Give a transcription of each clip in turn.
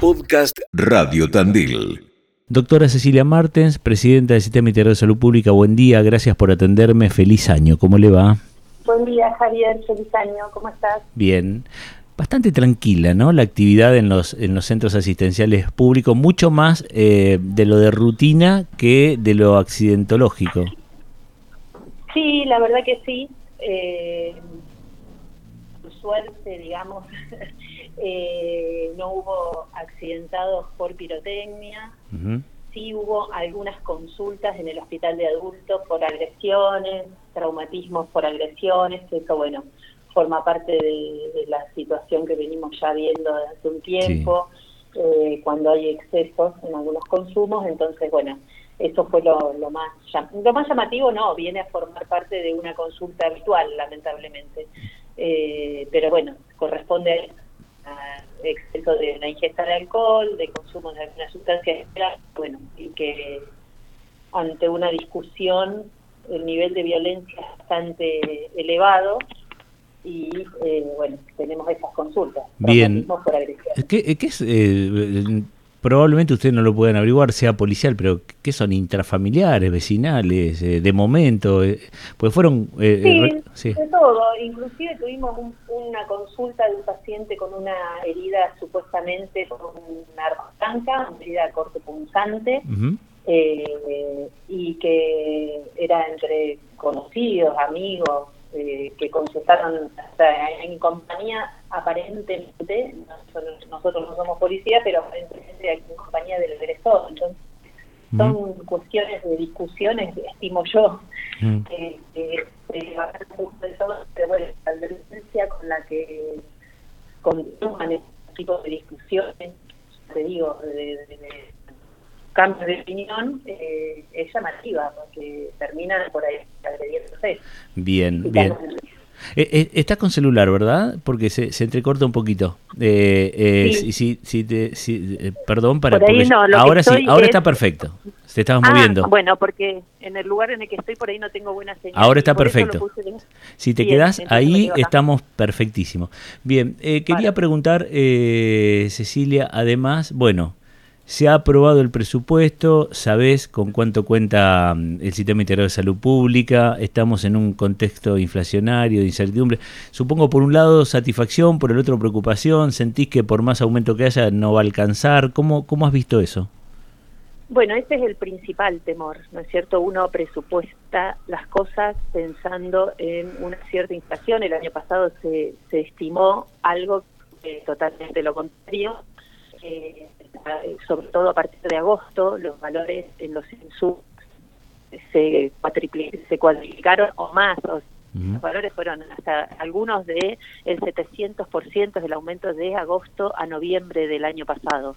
Podcast Radio Tandil. Doctora Cecilia Martens, presidenta del Sistema Integral de Salud Pública, buen día, gracias por atenderme, feliz año, ¿cómo le va? Buen día, Javier, feliz año, ¿cómo estás? Bien, bastante tranquila, ¿no? La actividad en los, en los centros asistenciales públicos, mucho más eh, de lo de rutina que de lo accidentológico. Sí, la verdad que sí. Eh, por suerte, digamos, eh, no hubo accidentados por pirotecnia. Sí hubo algunas consultas en el hospital de adultos por agresiones, traumatismos por agresiones, que eso, bueno, forma parte de, la situación que venimos ya viendo desde hace un tiempo, eh, cuando hay excesos en algunos consumos. Entonces, bueno, eso fue lo, lo, más lo más llamativo, no, viene a formar parte de una consulta habitual, lamentablemente. Eh, pero bueno, corresponde exceso de una ingesta de alcohol, de consumo de alguna sustancia, bueno, y que ante una discusión el nivel de violencia es bastante elevado y eh, bueno, tenemos esas consultas. Bien. ¿Qué, ¿Qué, es eh, probablemente ustedes no lo pueden averiguar, sea policial, pero ¿qué son intrafamiliares, vecinales, eh, de momento? Eh, pues fueron... Eh, sí, todo. Inclusive tuvimos una consulta de un paciente con una herida supuestamente con una arma blanca, una herida corte punzante, y que era entre conocidos, amigos, eh, que consultaron en compañía aparentemente, nosotros, no somos policía, pero aparentemente en compañía del agresor. Entonces, son cuestiones de discusiones, estimo yo, mm. que, pero bueno, la violencia con la que continúan este tipo de discusiones, te digo, de cambio de opinión eh, es llamativa, porque termina por ahí agrediéndose. Bien, bien. Eh, eh, estás con celular, ¿verdad? Porque se, se entrecorta un poquito. Eh, sí. Si, te, perdón para. ahora sí, ahora está perfecto. Se estaba ah, moviendo. Bueno, porque en el lugar en el que estoy por ahí no tengo buena señal. Ahora está perfecto. Si te quedas ahí, estamos perfectísimos. Bien, quería preguntar, Cecilia, además, bueno, se ha aprobado el presupuesto, sabés con cuánto cuenta mm, el Sistema Integrado de Salud Pública, estamos en un contexto inflacionario, de incertidumbre. Supongo por un lado satisfacción, por el otro preocupación, sentís que por más aumento que haya no va a alcanzar. ¿Cómo, cómo has visto eso? Bueno, ese es el principal temor, ¿no es cierto? Uno presupuesta las cosas pensando en una cierta inflación. El año pasado se, se estimó algo totalmente lo contrario. Eh, sobre todo a partir de agosto, los valores en los insumos se, se cuadriplicaron o más. Los valores fueron hasta algunos de el 700% del aumento de agosto a noviembre del año pasado.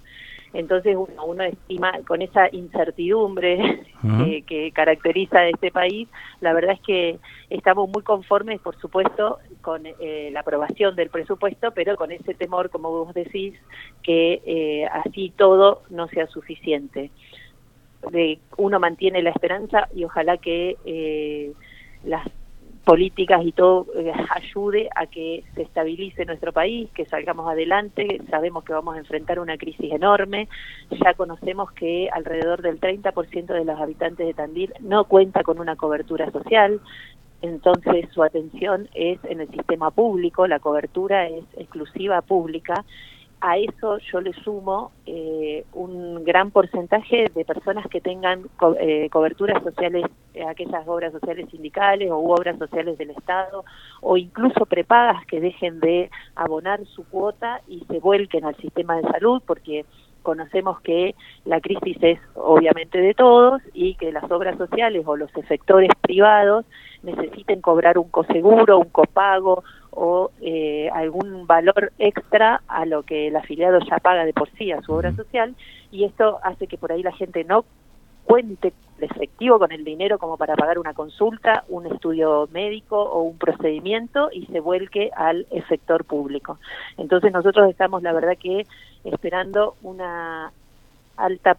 Entonces uno, uno estima, con esa incertidumbre que caracteriza a este país, la verdad es que estamos muy conformes, por supuesto, con eh, la aprobación del presupuesto, pero con ese temor, como vos decís, que eh, así todo no sea suficiente. uno mantiene la esperanza y ojalá que eh, las políticas y todo eh, ayude a que se estabilice nuestro país, que salgamos adelante. Sabemos que vamos a enfrentar una crisis enorme. Ya conocemos que alrededor del 30% de los habitantes de Tandil no cuenta con una cobertura social. Entonces su atención es en el sistema público, la cobertura es exclusiva pública. A eso yo le sumo eh, un gran porcentaje de personas que tengan eh, coberturas sociales, eh, aquellas obras sociales sindicales o obras sociales del Estado, o incluso prepagas que dejen de abonar su cuota y se vuelquen al sistema de salud, porque conocemos que la crisis es obviamente de todos y que las obras sociales o los efectores privados necesiten cobrar un coseguro, un copago o eh, algún valor extra a lo que el afiliado ya paga de por sí a su obra social y esto hace que por ahí la gente no cuente efectivo con el dinero como para pagar una consulta, un estudio médico o un procedimiento y se vuelque al efector público. Entonces nosotros estamos la verdad que esperando una alta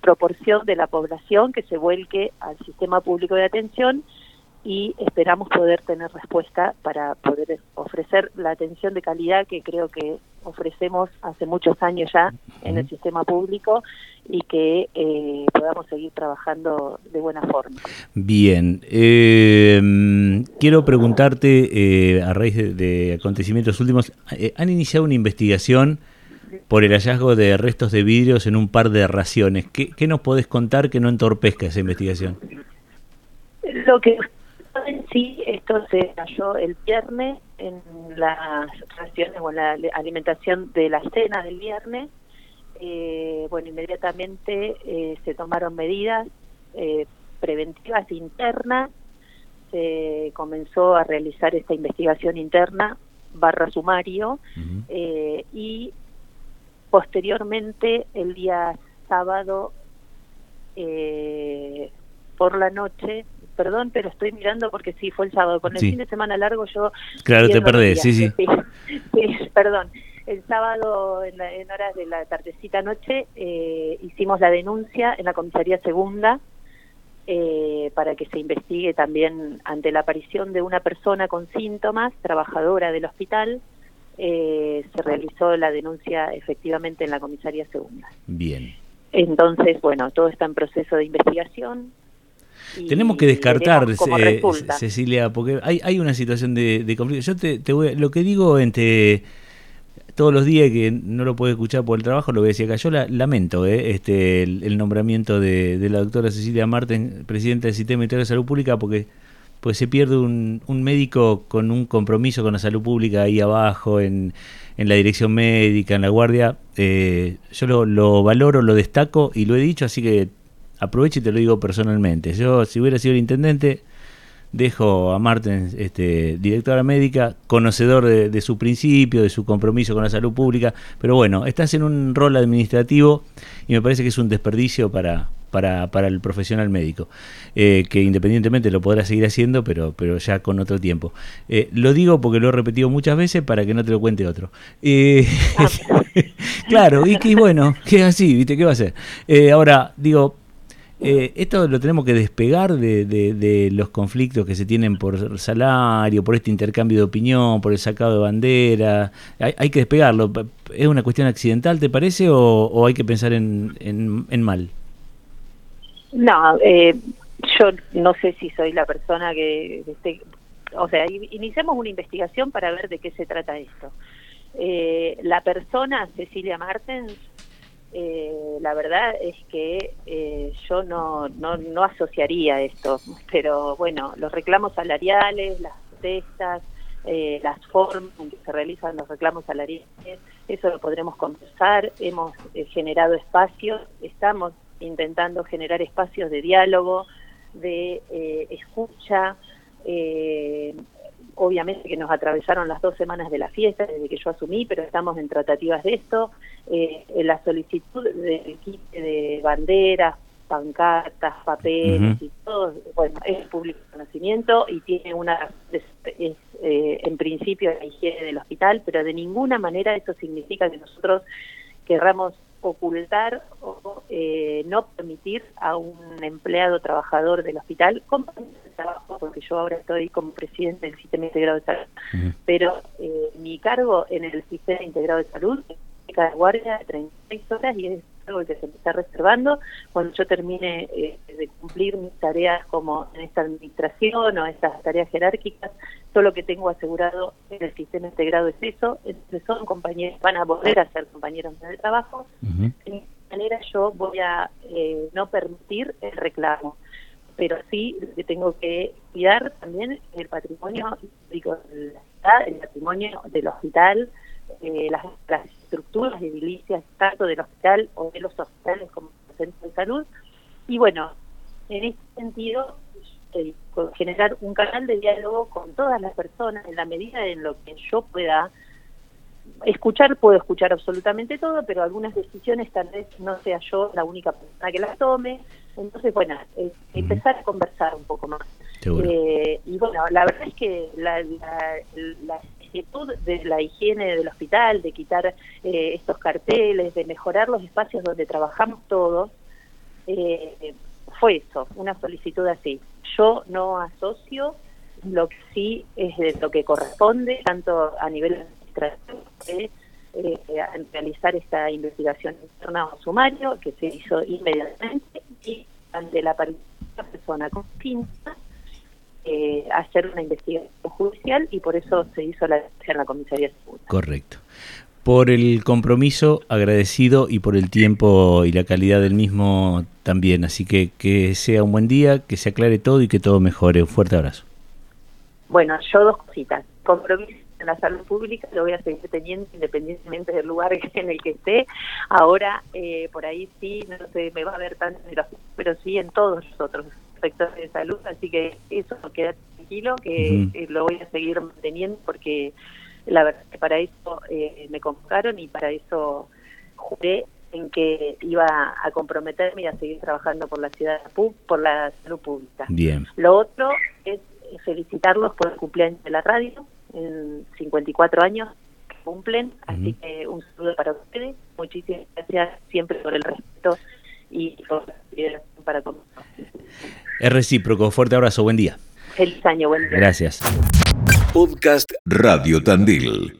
proporción de la población que se vuelque al sistema público de atención y esperamos poder tener respuesta para poder ofrecer la atención de calidad que creo que ofrecemos hace muchos años ya en el sistema público y que eh, podamos seguir trabajando de buena forma. Bien, eh, quiero preguntarte, eh, a raíz de, acontecimientos últimos, han iniciado una investigación por el hallazgo de restos de vidrios en un par de raciones. ¿Qué, qué nos podés contar que no entorpezca esa investigación? Lo que sí, esto se halló el viernes en las raciones o en la alimentación de la cena del viernes. Eh, bueno, inmediatamente eh, se tomaron medidas eh, preventivas internas, se comenzó a realizar esta investigación interna barra sumario y posteriormente el día sábado por la noche perdón, pero estoy mirando porque sí, fue el sábado. Con el fin de semana largo yo... Claro, te perdés, sí, sí, sí. perdón. El sábado, en, horas de la tardecita noche, eh, hicimos la denuncia en la comisaría segunda eh, para que se investigue también ante la aparición de una persona con síntomas, trabajadora del hospital, eh, se realizó la denuncia efectivamente en la comisaría segunda. Bien. Entonces, bueno, todo está en proceso de investigación. Tenemos que descartar, eh, Cecilia, porque hay, hay una situación de, conflicto. Yo te, te voy, lo que digo entre todos los días que no lo puedo escuchar por el trabajo, lo voy a decir acá. Yo lamento eh, este, el, nombramiento de, la doctora Cecilia Marten, presidenta del Sistema Integral de Salud Pública, porque pues se pierde un, un, médico con un compromiso con la salud pública ahí abajo, en, en la dirección médica, en la guardia. Eh, yo lo, lo valoro, lo destaco y lo he dicho, así que aprovecho y te lo digo personalmente. Yo, si hubiera sido el intendente, dejo a Marten, este, directora médica, conocedor de, su principio, de su compromiso con la salud pública, pero bueno, estás en un rol administrativo y me parece que es un desperdicio para, para, para el profesional médico, eh, que independientemente lo podrá seguir haciendo, pero, pero ya con otro tiempo. Eh, lo digo porque lo he repetido muchas veces para que no te lo cuente otro. Eh, claro, y que bueno, que es así, ¿viste? ¿Qué va a hacer? ahora, digo, eh, esto lo tenemos que despegar de, de, los conflictos que se tienen por salario, por este intercambio de opinión, por el sacado de bandera. Hay, que despegarlo. ¿Es una cuestión accidental, te parece, o, hay que pensar en, en, mal? No, eh, yo no sé si soy la persona que... Esté, o sea, iniciamos una investigación para ver de qué se trata esto. Eh, la persona, Cecilia Martens, eh, la verdad es que eh, yo no, no, no asociaría esto, pero bueno, los reclamos salariales, las protestas, eh, las formas en que se realizan los reclamos salariales, eso lo podremos conversar, hemos eh, generado espacios, estamos intentando generar espacios de diálogo, de escucha, obviamente que nos atravesaron las dos semanas de la fiesta desde que yo asumí, pero estamos en tratativas de esto. Eh, la solicitud del kit de banderas, pancartas, papeles y todo, bueno, es público conocimiento y tiene una, es, eh, en principio la higiene del hospital, pero de ninguna manera eso significa que nosotros querramos ocultar o eh, no permitir a un empleado trabajador del hospital de trabajo, porque yo ahora estoy como presidente del Sistema Integrado de Salud, pero eh, mi cargo en el Sistema Integrado de Salud es de guardia de 36 horas y es que se me está reservando cuando yo termine eh, de cumplir mis tareas como en esta administración o estas tareas jerárquicas, todo lo que tengo asegurado en el sistema integrado es eso, entonces son compañeros, van a volver a ser compañeros de trabajo, de esta manera yo voy a eh, no permitir el reclamo pero sí que tengo que cuidar también el patrimonio digo, el patrimonio del hospital, eh, las, las estructuras edilicias tanto del hospital o de los hospitales como los centros de salud. Y bueno, en este sentido, generar un canal de diálogo con todas las personas en la medida en lo que yo pueda escuchar, puedo escuchar absolutamente todo, pero algunas decisiones tal vez no sea yo la única persona que las tome. Entonces, bueno, empezar a conversar un poco más. Eh, y bueno, la verdad es que la, la de la higiene del hospital, de quitar eh, estos carteles, de mejorar los espacios donde trabajamos todos, eh, fue eso, una solicitud así. Yo no asocio lo que sí es de lo que corresponde, tanto a nivel administrativo, de eh, realizar esta investigación interna o sumario, que se hizo inmediatamente, y ante la persona confinada, eh, hacer una investigación judicial y por eso se hizo la en la comisaría segunda. Correcto. Por el compromiso agradecido y por el tiempo y la calidad del mismo también. Así que que sea un buen día, que se aclare todo y que todo mejore. Un fuerte abrazo. Bueno, yo dos cositas. Compromiso en la salud pública lo voy a seguir teniendo independientemente del lugar en el que esté. Ahora, eh, por ahí sí, no sé, me va a ver tanto, pero sí en todos los otros sectores de salud, así que eso queda tranquilo, que eh, lo voy a seguir manteniendo porque la verdad que para eso eh, me convocaron y para eso juré en que iba a comprometerme y a seguir trabajando por la ciudad por la salud pública. Bien. Lo otro es felicitarlos por el cumpleaños de la radio, en 54 años que cumplen, así que un saludo para ustedes, muchísimas gracias siempre por el respeto y para todos. Es recíproco, fuerte abrazo, buen día. Feliz año, buen día. Gracias. Podcast Radio Tandil.